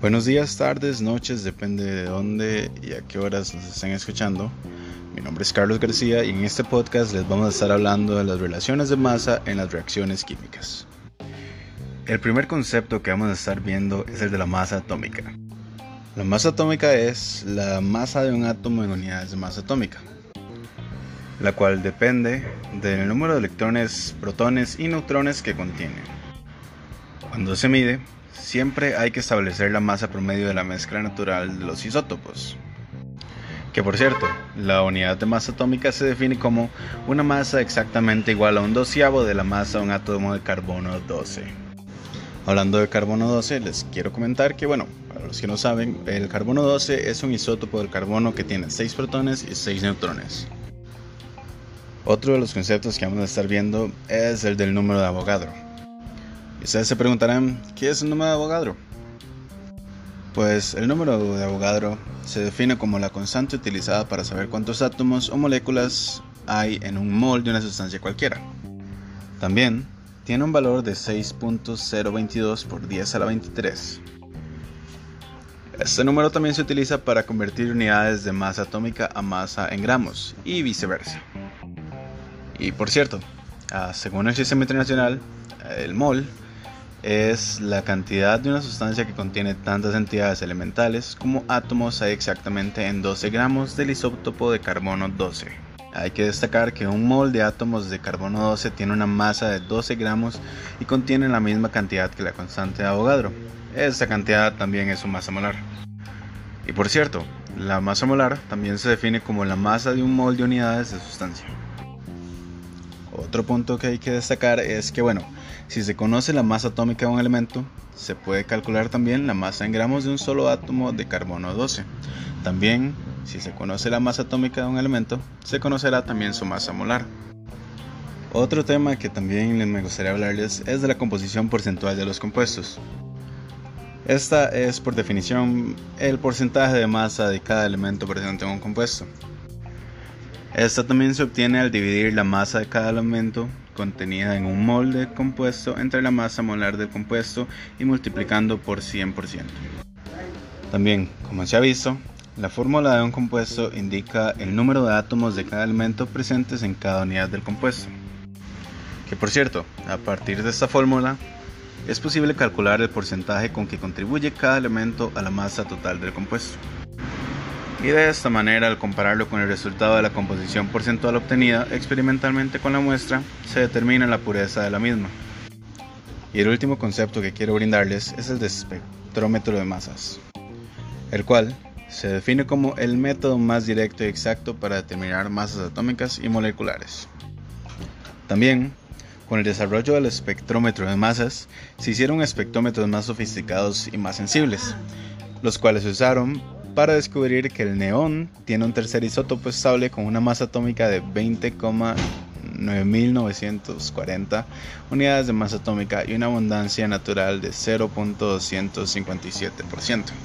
Buenos días, tardes, noches, depende de dónde y a qué horas nos estén escuchando. Mi nombre es Carlos García y en este podcast les vamos a estar hablando de las relaciones de masa en las reacciones químicas. El primer concepto que vamos a estar viendo es el de la masa atómica. La masa atómica es la masa de un átomo en unidades de masa atómica, la cual depende del número de electrones, protones y neutrones que contiene. Cuando se mide, siempre hay que establecer la masa promedio de la mezcla natural de los isótopos. Que por cierto, la unidad de masa atómica se define como una masa exactamente igual a un doceavo de la masa de un átomo de carbono 12. Hablando de carbono 12, les quiero comentar que, bueno, para los que no saben, el carbono 12 es un isótopo del carbono que tiene 6 protones y 6 neutrones. Otro de los conceptos que vamos a estar viendo es el del número de Avogadro ustedes se preguntarán, ¿qué es el número de Avogadro? Pues el número de Avogadro se define como la constante utilizada para saber cuántos átomos o moléculas hay en un mol de una sustancia cualquiera. También tiene un valor de 6.022 por 10 a la 23. Este número también se utiliza para convertir unidades de masa atómica a masa en gramos y viceversa. Y por cierto, ah, según el sistema internacional, el mol es la cantidad de una sustancia que contiene tantas entidades elementales como átomos hay exactamente en 12 gramos del isótopo de carbono 12. Hay que destacar que un mol de átomos de carbono 12 tiene una masa de 12 gramos y contiene la misma cantidad que la constante de Avogadro. Esta cantidad también es su masa molar. Y por cierto, la masa molar también se define como la masa de un mol de unidades de sustancia. Otro punto que hay que destacar es que, bueno, si se conoce la masa atómica de un elemento, se puede calcular también la masa en gramos de un solo átomo de carbono 12. También, si se conoce la masa atómica de un elemento, se conocerá también su masa molar. Otro tema que también me gustaría hablarles es de la composición porcentual de los compuestos. Esta es por definición el porcentaje de masa de cada elemento presente en un compuesto. Esta también se obtiene al dividir la masa de cada elemento contenida en un mol de compuesto entre la masa molar del compuesto y multiplicando por 100%. También, como se ha visto, la fórmula de un compuesto indica el número de átomos de cada elemento presentes en cada unidad del compuesto. Que por cierto, a partir de esta fórmula, es posible calcular el porcentaje con que contribuye cada elemento a la masa total del compuesto y de esta manera al compararlo con el resultado de la composición porcentual obtenida experimentalmente con la muestra, se determina la pureza de la misma. Y el último concepto que quiero brindarles es el de espectrómetro de masas, el cual se define como el método más directo y exacto para determinar masas atómicas y moleculares. También, con el desarrollo del espectrómetro de masas, se hicieron espectrómetros más sofisticados y más sensibles, los cuales se usaron para descubrir que el neón tiene un tercer isótopo estable con una masa atómica de 20,9940 unidades de masa atómica y una abundancia natural de 0.257%.